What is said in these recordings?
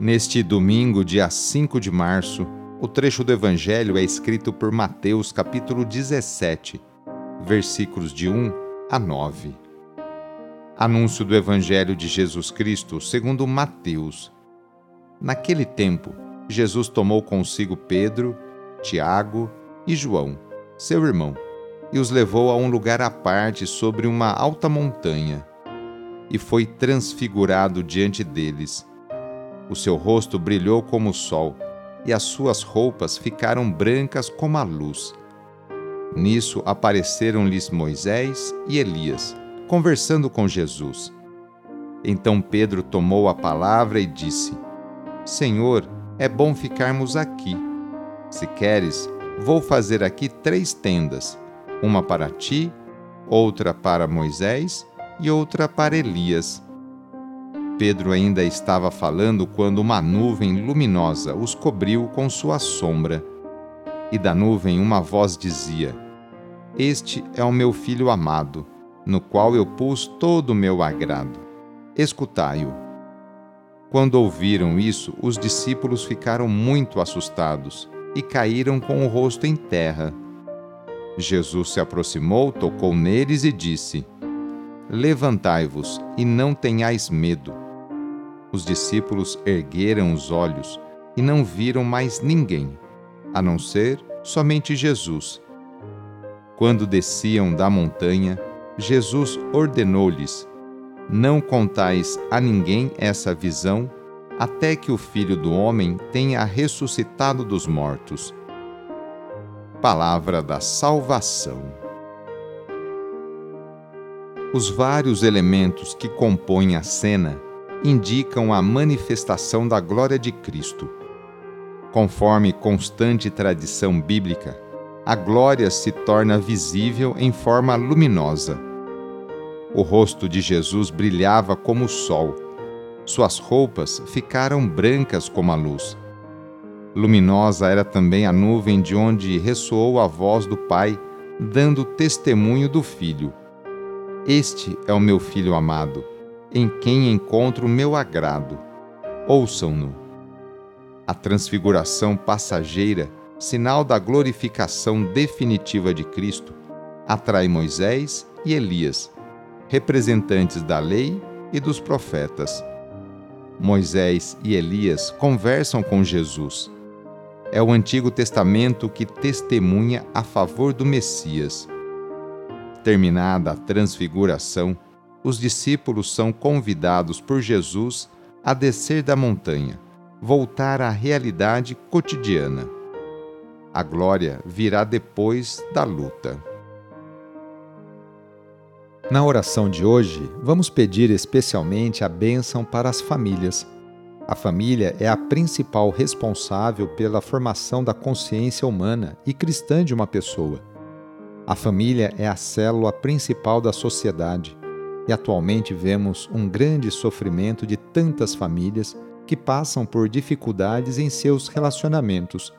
Neste domingo, dia 5 de março, o trecho do Evangelho é escrito por Mateus, capítulo 17, versículos de 1 a 9. Anúncio do Evangelho de Jesus Cristo segundo Mateus. Naquele tempo, Jesus tomou consigo Pedro, Tiago e João, seu irmão, e os levou a um lugar à parte sobre uma alta montanha, e foi transfigurado diante deles o seu rosto brilhou como o sol, e as suas roupas ficaram brancas como a luz. Nisso apareceram-lhes Moisés e Elias, conversando com Jesus. Então Pedro tomou a palavra e disse: Senhor, é bom ficarmos aqui. Se queres, vou fazer aqui três tendas: uma para ti, outra para Moisés e outra para Elias Pedro ainda estava falando quando uma nuvem luminosa os cobriu com sua sombra. E da nuvem uma voz dizia: Este é o meu filho amado, no qual eu pus todo o meu agrado. Escutai-o. Quando ouviram isso, os discípulos ficaram muito assustados e caíram com o rosto em terra. Jesus se aproximou, tocou neles e disse: Levantai-vos e não tenhais medo. Os discípulos ergueram os olhos e não viram mais ninguém, a não ser somente Jesus. Quando desciam da montanha, Jesus ordenou-lhes: Não contais a ninguém essa visão, até que o Filho do Homem tenha ressuscitado dos mortos. Palavra da Salvação. Os vários elementos que compõem a cena indicam a manifestação da glória de Cristo. Conforme constante tradição bíblica, a glória se torna visível em forma luminosa. O rosto de Jesus brilhava como o sol. Suas roupas ficaram brancas como a luz. Luminosa era também a nuvem de onde ressoou a voz do Pai, dando testemunho do Filho. Este é o meu filho amado em quem encontro meu agrado. Ouçam-no. A transfiguração passageira, sinal da glorificação definitiva de Cristo, atrai Moisés e Elias, representantes da lei e dos profetas. Moisés e Elias conversam com Jesus. É o Antigo Testamento que testemunha a favor do Messias. Terminada a transfiguração, os discípulos são convidados por Jesus a descer da montanha, voltar à realidade cotidiana. A glória virá depois da luta. Na oração de hoje, vamos pedir especialmente a bênção para as famílias. A família é a principal responsável pela formação da consciência humana e cristã de uma pessoa. A família é a célula principal da sociedade e atualmente vemos um grande sofrimento de tantas famílias que passam por dificuldades em seus relacionamentos.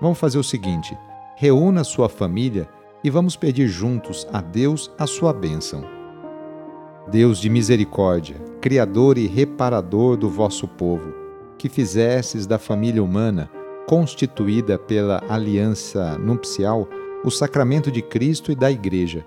Vamos fazer o seguinte: reúna sua família e vamos pedir juntos a Deus a sua bênção. Deus de misericórdia, Criador e reparador do vosso povo, que fizesses da família humana, constituída pela aliança nupcial, o sacramento de Cristo e da Igreja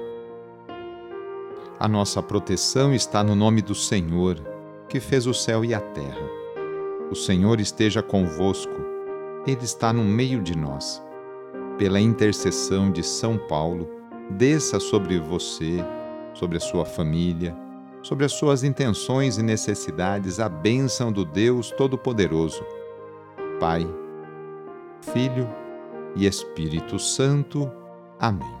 A nossa proteção está no nome do Senhor, que fez o céu e a terra. O Senhor esteja convosco, Ele está no meio de nós. Pela intercessão de São Paulo, desça sobre você, sobre a sua família, sobre as suas intenções e necessidades a bênção do Deus Todo-Poderoso. Pai, Filho e Espírito Santo. Amém.